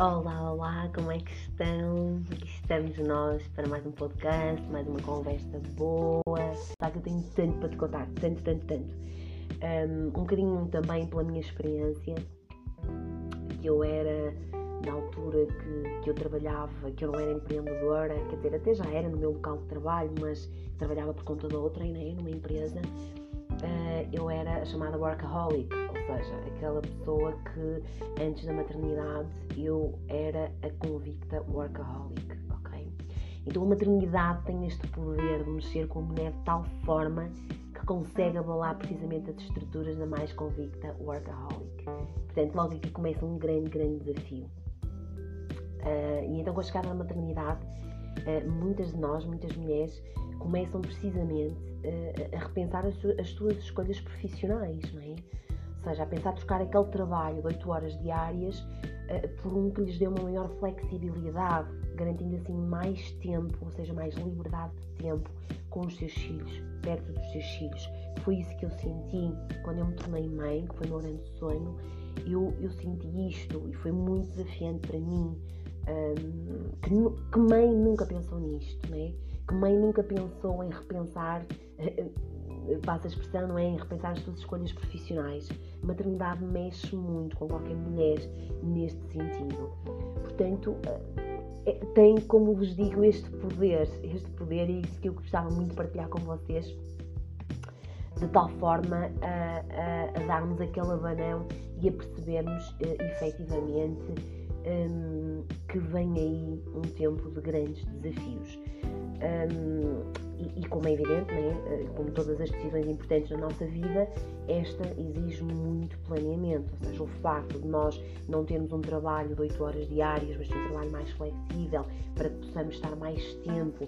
Olá, olá, como é que estão? Aqui estamos nós para mais um podcast, mais uma conversa boa. Sabe que eu tenho tanto para te contar, tanto, tanto, tanto. Um, um bocadinho também pela minha experiência, que eu era na altura que, que eu trabalhava, que eu não era empreendedora, quer dizer, até já era no meu local de trabalho, mas trabalhava por conta da outra, né, numa empresa. Uh, eu era a chamada workaholic, seja, aquela pessoa que antes da maternidade eu era a convicta workaholic, ok? Então a maternidade tem este poder de mexer com a mulher de tal forma que consegue abalar precisamente as estruturas da mais convicta workaholic. Portanto, logo aqui começa um grande, grande desafio. Uh, e então, com a chegada da maternidade, muitas de nós, muitas mulheres, começam precisamente uh, a repensar as, as suas escolhas profissionais, não é? Ou seja, a pensar trocar aquele trabalho de 8 horas diárias uh, por um que lhes dê uma maior flexibilidade, garantindo assim mais tempo, ou seja, mais liberdade de tempo com os seus filhos, perto dos seus filhos. Foi isso que eu senti quando eu me tornei mãe, que foi o meu grande sonho. Eu, eu senti isto e foi muito desafiante para mim. Que, que, mãe nunca pensou nisto, né? Que mãe nunca pensou em repensar passa a expressão, não é? Em repensar as suas escolhas profissionais. A maternidade mexe muito com qualquer mulher neste sentido. Portanto, eh, tem, como vos digo, este poder, este poder, e isso que eu gostava muito de partilhar com vocês, de tal forma a, a, a darmos aquele abanão e a percebermos uh, efetivamente um, que vem aí um tempo de grandes desafios. Um, e, e, como é evidente, né, eh, como todas as decisões importantes na nossa vida, esta exige muito planeamento. Ou seja, o facto de nós não termos um trabalho de 8 horas diárias, mas ter um trabalho mais flexível para que possamos estar mais tempo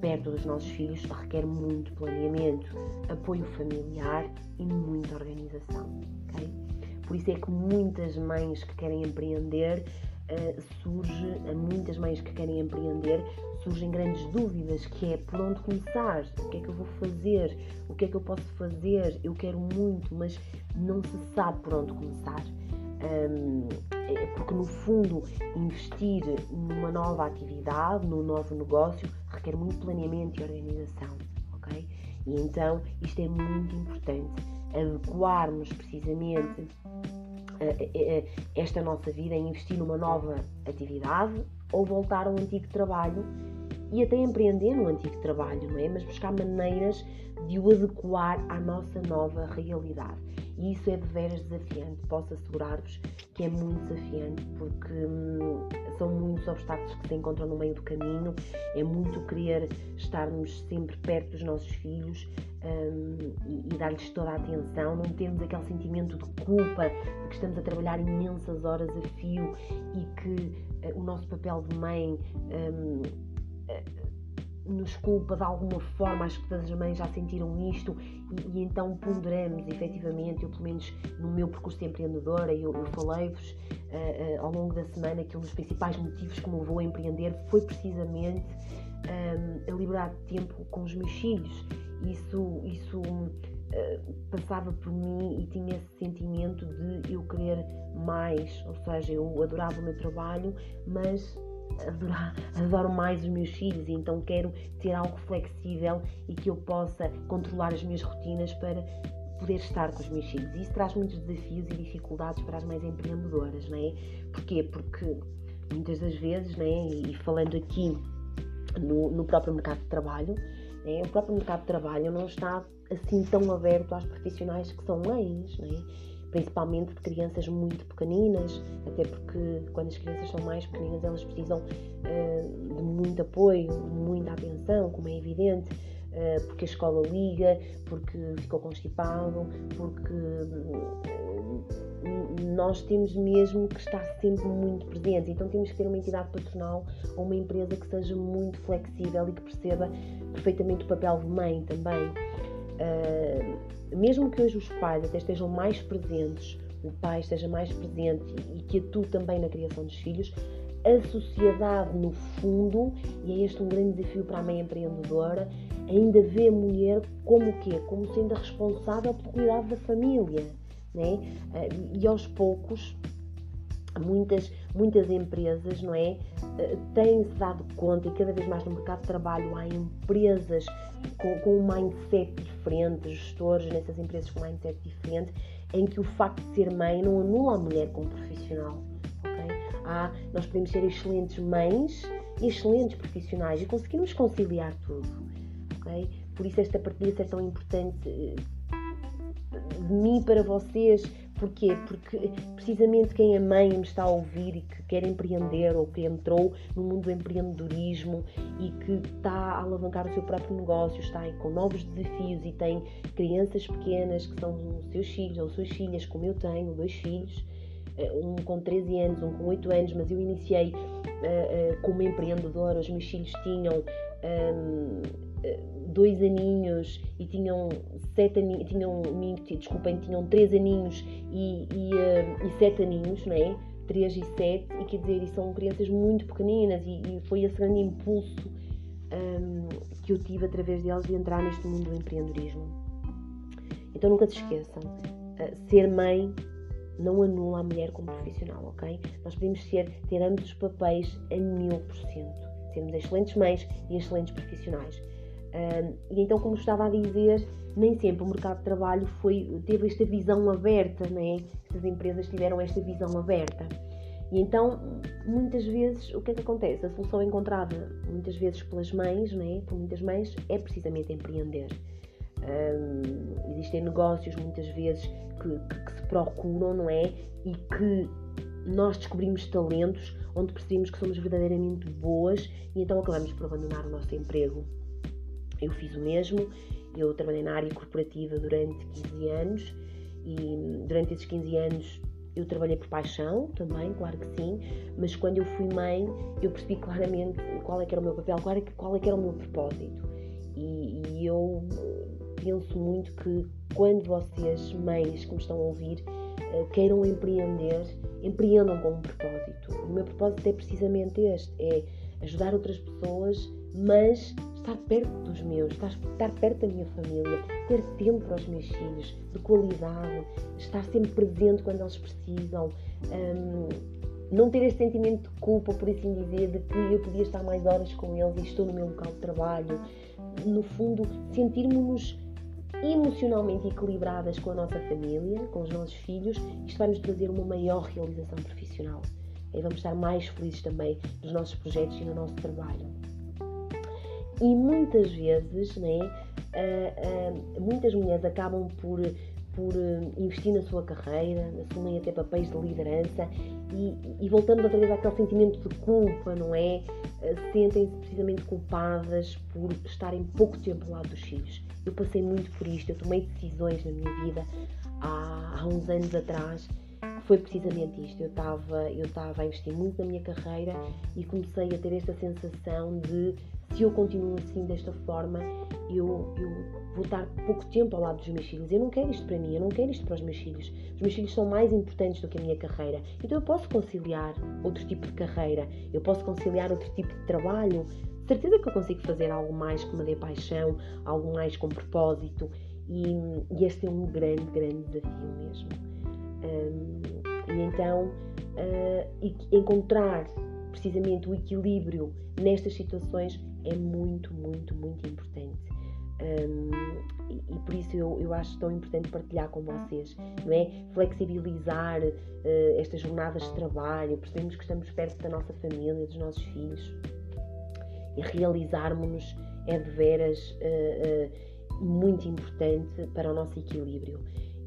perto dos nossos filhos requer muito planeamento, apoio familiar e muita organização. Okay? Por isso é que muitas mães que querem empreender uh, surge, a muitas mães que querem empreender, surgem grandes dúvidas, que é por onde começar, o que é que eu vou fazer, o que é que eu posso fazer, eu quero muito, mas não se sabe por onde começar. Um, é porque no fundo investir numa nova atividade, num novo negócio, requer muito planeamento e organização, ok? E então isto é muito importante, adequarmos precisamente esta nossa vida em investir numa nova atividade ou voltar ao antigo trabalho e até empreender no antigo trabalho, não é? Mas buscar maneiras de o adequar à nossa nova realidade. E isso é de veras desafiante, posso assegurar-vos que é muito desafiante, porque hum, são muitos obstáculos que se encontram no meio do caminho, é muito querer estarmos sempre perto dos nossos filhos hum, e, e dar-lhes toda a atenção, não termos aquele sentimento de culpa de que estamos a trabalhar imensas horas a fio e que uh, o nosso papel de mãe. Hum, nos culpa de alguma forma, acho que todas as mães já sentiram isto e, e então ponderamos efetivamente, eu pelo menos no meu percurso empreendedora, eu, eu falei-vos uh, uh, ao longo da semana que um dos principais motivos que me levou a empreender foi precisamente um, a liberdade de tempo com os meus filhos. Isso, isso uh, passava por mim e tinha esse sentimento de eu querer mais, ou seja, eu adorava o meu trabalho, mas adorar, adoro mais os meus filhos e então quero ter algo flexível e que eu possa controlar as minhas rotinas para poder estar com os meus filhos. E isso traz muitos desafios e dificuldades para as mães empreendedoras, não é? Porquê? Porque muitas das vezes, não é? e falando aqui no, no próprio mercado de trabalho, é? o próprio mercado de trabalho não está assim tão aberto às profissionais que são mães, não é? Principalmente de crianças muito pequeninas, até porque quando as crianças são mais pequeninas elas precisam uh, de muito apoio, muita atenção, como é evidente, uh, porque a escola liga, porque ficou constipado, porque uh, nós temos mesmo que estar sempre muito presentes, então temos que ter uma entidade patronal ou uma empresa que seja muito flexível e que perceba perfeitamente o papel de mãe também. Uh, mesmo que hoje os pais até estejam mais presentes, o pai esteja mais presente e que atue também na criação dos filhos, a sociedade, no fundo, e é este um grande desafio para a mãe empreendedora, ainda vê a mulher como o quê? Como sendo a responsável pelo cuidado da família. Né? E aos poucos muitas, muitas empresas, não é? Eh, têm-se dado conta e cada vez mais no mercado de trabalho há empresas com, com um mindset diferente, gestores nessas empresas com um mindset diferente, em que o facto de ser mãe não anula a mulher como profissional. Okay? Há, nós podemos ser excelentes mães e excelentes profissionais e conseguimos conciliar tudo. Okay? Por isso esta partilha é tão importante eh, de mim para vocês Porquê? Porque precisamente quem é mãe me está a ouvir e que quer empreender ou que entrou no mundo do empreendedorismo e que está a alavancar o seu próprio negócio, está aí com novos desafios e tem crianças pequenas que são os seus filhos ou suas filhas, como eu tenho, dois filhos, eh, um com 13 anos, um com 8 anos, mas eu iniciei uh, uh, como empreendedora, os meus filhos tinham. Um, dois aninhos e tinham sete aninhos, tinham, desculpem, tinham três aninhos e, e, uh, e sete aninhos, não é? Três e sete, e quer dizer, e são crianças muito pequeninas e, e foi esse grande impulso um, que eu tive através deles de entrar neste mundo do empreendedorismo. Então nunca se esqueçam, uh, ser mãe não anula a mulher como profissional, ok? Nós podemos ser, ter ambos os papéis a mil por cento. Sermos excelentes mães e excelentes profissionais. E então, como estava a dizer, nem sempre o mercado de trabalho foi, teve esta visão aberta, né? estas empresas tiveram esta visão aberta. E então, muitas vezes, o que é que acontece? A solução encontrada muitas vezes pelas mães, né? por muitas mães, é precisamente empreender. Um, existem negócios muitas vezes que, que, que se procuram, não é? E que nós descobrimos talentos onde percebemos que somos verdadeiramente boas e então acabamos por abandonar o nosso emprego eu fiz o mesmo, eu trabalhei na área corporativa durante 15 anos e durante esses 15 anos eu trabalhei por paixão também, claro que sim, mas quando eu fui mãe eu percebi claramente qual é que era o meu papel, qual é que, qual é que era o meu propósito. E, e eu penso muito que quando vocês, mães que me estão a ouvir, eh, queiram empreender, empreendam com um propósito. O meu propósito é precisamente este, é ajudar outras pessoas, mas estar perto dos meus, estar, estar perto da minha família, ter tempo para os meus filhos, de qualidade, estar sempre presente quando eles precisam, um, não ter esse sentimento de culpa, por assim dizer, de que eu podia estar mais horas com eles e estou no meu local de trabalho. No fundo, sentirmos-nos emocionalmente equilibradas com a nossa família, com os nossos filhos, isto vai nos trazer uma maior realização profissional. E vamos estar mais felizes também nos nossos projetos e no nosso trabalho. E muitas vezes, né, uh, uh, muitas mulheres acabam por, por uh, investir na sua carreira, assumem até papéis de liderança e, e voltando outra vez àquele sentimento de culpa, não é? Sentem-se precisamente culpadas por estarem pouco tempo ao lado dos filhos. Eu passei muito por isto, eu tomei decisões na minha vida há, há uns anos atrás foi precisamente isto. Eu estava eu estava a investir muito na minha carreira e comecei a ter esta sensação de se eu continuo assim desta forma, eu, eu vou estar pouco tempo ao lado dos meus filhos. Eu não quero isto para mim, eu não quero isto para os meus filhos. Os meus filhos são mais importantes do que a minha carreira. Então eu posso conciliar outro tipo de carreira, eu posso conciliar outro tipo de trabalho. Certeza que eu consigo fazer algo mais que me dê paixão, algo mais com propósito. E, e este é um grande, grande desafio mesmo. Um, e então, uh, encontrar precisamente o equilíbrio nestas situações é muito, muito, muito importante. Um, e, e, por isso eu, eu acho tão importante partilhar com vocês, não é? Flexibilizar uh, estas jornadas de trabalho, percebemos que estamos perto da nossa família, dos nossos filhos e realizarmos-nos é de veras uh, uh, muito importante para o nosso equilíbrio.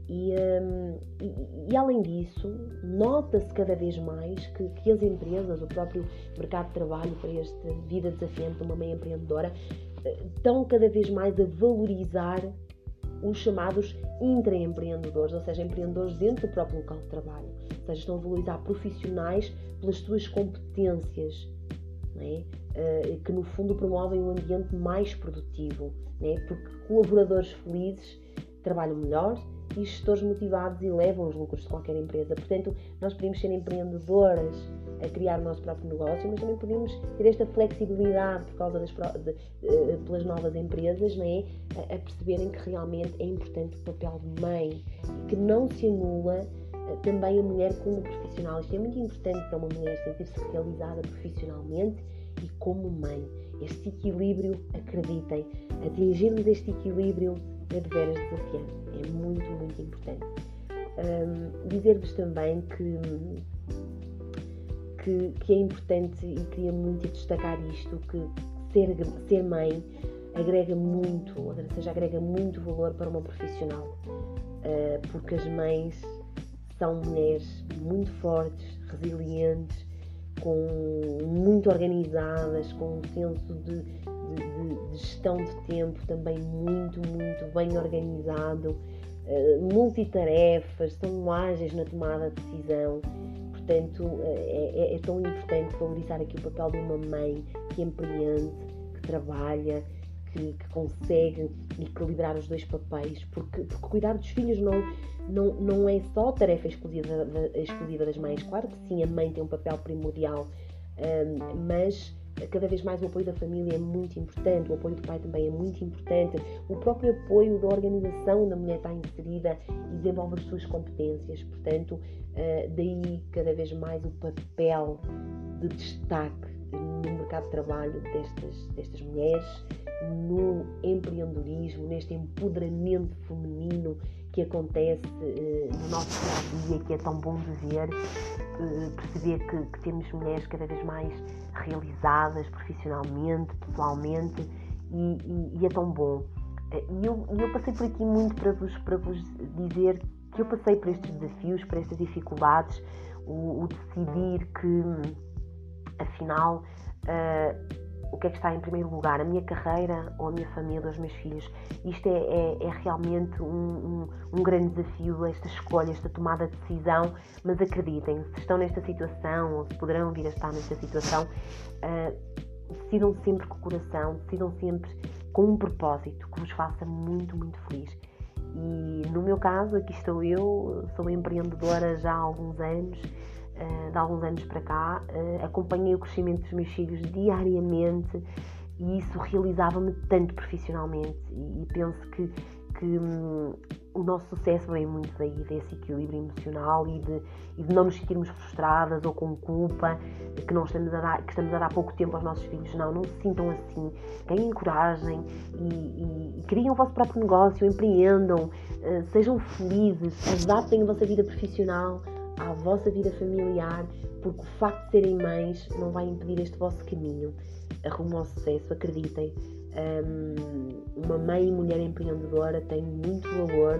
E, um, e, e, além disso, nota-se cada vez mais que, que, as empresas, o próprio mercado de trabalho para esta vida desafiante de uma mãe empreendedora, eh, estão cada vez mais a valorizar os chamados intraempreendedores, ou seja, empreendedores dentro do próprio local de trabalho. Ou seja, estão a valorizar profissionais pelas suas competências, é? uh, que no fundo promovem um ambiente mais produtivo, é? porque colaboradores felizes trabalham melhor e gestores motivados elevam os lucros de qualquer empresa. Portanto, nós podemos ser empreendedoras a criar o nosso próprio negócio, mas também podemos ter esta flexibilidade por causa das de, eh, pelas novas empresas, não é? a, a perceberem que realmente é importante o papel de mãe, que não se anula também a mulher como profissional. Isto é muito importante para uma mulher sentir-se realizada profissionalmente e como mãe. Este equilíbrio, acreditem, atingirmos este equilíbrio é de veras desafiante. É muito, muito importante. Um, Dizer-vos também que, que, que, é importante e queria muito destacar isto, que ser, ser mãe agrega muito, ou seja, agrega muito valor para uma profissional. Uh, porque as mães são mulheres muito fortes, resilientes, com, muito organizadas, com um senso de, de, de gestão de tempo também muito, muito bem organizado, uh, multitarefas, são ágeis na tomada de decisão. Portanto, uh, é, é, tão importante valorizar aqui o papel de uma mãe que empreende, que trabalha, que, que consegue equilibrar os dois papéis, porque, porque cuidar dos filhos não, não, não é só tarefa exclusiva, exclusiva das mães. Claro que sim, a mãe tem um papel primordial, um, mas cada vez mais o apoio da família é muito importante, o apoio do pai também é muito importante, o próprio apoio da organização da mulher está inserida e desenvolve as suas competências, portanto, uh, daí cada vez mais o papel de destaque no mercado de trabalho destas, destas mulheres, no empreendedorismo, neste empoderamento feminino que acontece uh, no nosso dia a dia, que é tão bom de ver, uh, perceber que, que, temos mulheres cada vez mais realizadas profissionalmente, pessoalmente, e, e, e é tão bom. Eh, e eu, eu, passei por aqui muito para vos, para vos dizer que eu passei por estes desafios, por estas dificuldades, o, o decidir que, afinal, uh, o que é que está em primeiro lugar, a minha carreira ou a minha família, os meus filhos. Isto é, é, é realmente um, um, um, grande desafio, esta escolha, esta tomada de decisão, mas acreditem, se estão nesta situação ou se poderão vir a estar nesta situação, uh, decidam sempre com o coração, decidam sempre com um propósito que vos faça muito, muito feliz. E no meu caso, aqui estou eu, sou empreendedora já há alguns anos, uh, de alguns anos para cá, uh, acompanhei o crescimento dos meus filhos diariamente e isso realizava-me tanto profissionalmente. E, penso que, que um, o nosso sucesso vem muito daí, desse equilíbrio emocional e de, e de não nos sentirmos frustradas ou com culpa, que, não estamos a dar, que estamos a dar pouco tempo aos nossos filhos. Não, não se sintam assim. Ganhem coragem e, e, e criem o vosso próprio negócio, empreendam, uh, sejam felizes, adaptem a vossa vida profissional à vossa vida familiar, porque o facto de serem mães não vai impedir este vosso caminho rumo ao sucesso, acreditem. Um, uma mãe e mulher empreendedora tem muito valor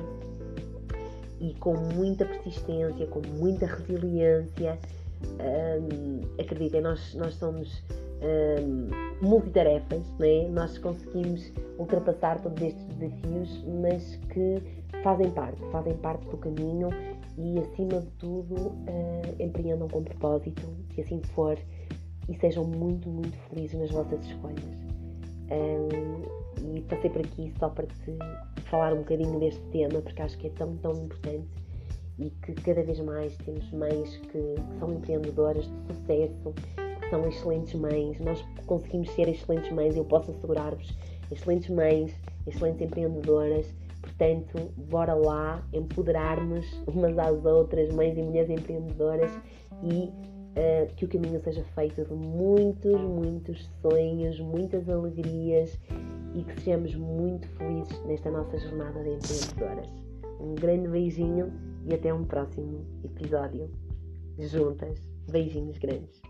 e com muita persistência, com muita resiliência. Um, acreditem, nós, nós somos um, multitarefas, né? nós conseguimos ultrapassar todos estes desafios, mas que fazem parte, fazem parte do caminho e, acima de tudo, uh, empreendam com propósito, se assim for, e sejam muito, muito felizes nas vossas escolhas. Um, e passei por aqui só para te falar um bocadinho deste tema, porque acho que é tão, tão importante e que cada vez mais temos mães que, que são empreendedoras de sucesso, que são excelentes mães. Nós conseguimos ser excelentes mães, eu posso assegurar-vos, excelentes mães, excelentes empreendedoras Portanto, bora lá empoderarmos umas às outras, mães e mulheres empreendedoras, e uh, que o caminho seja feito de muitos, muitos sonhos, muitas alegrias e que sejamos muito felizes nesta nossa jornada de empreendedoras. Um grande beijinho e até um próximo episódio. Juntas, beijinhos grandes.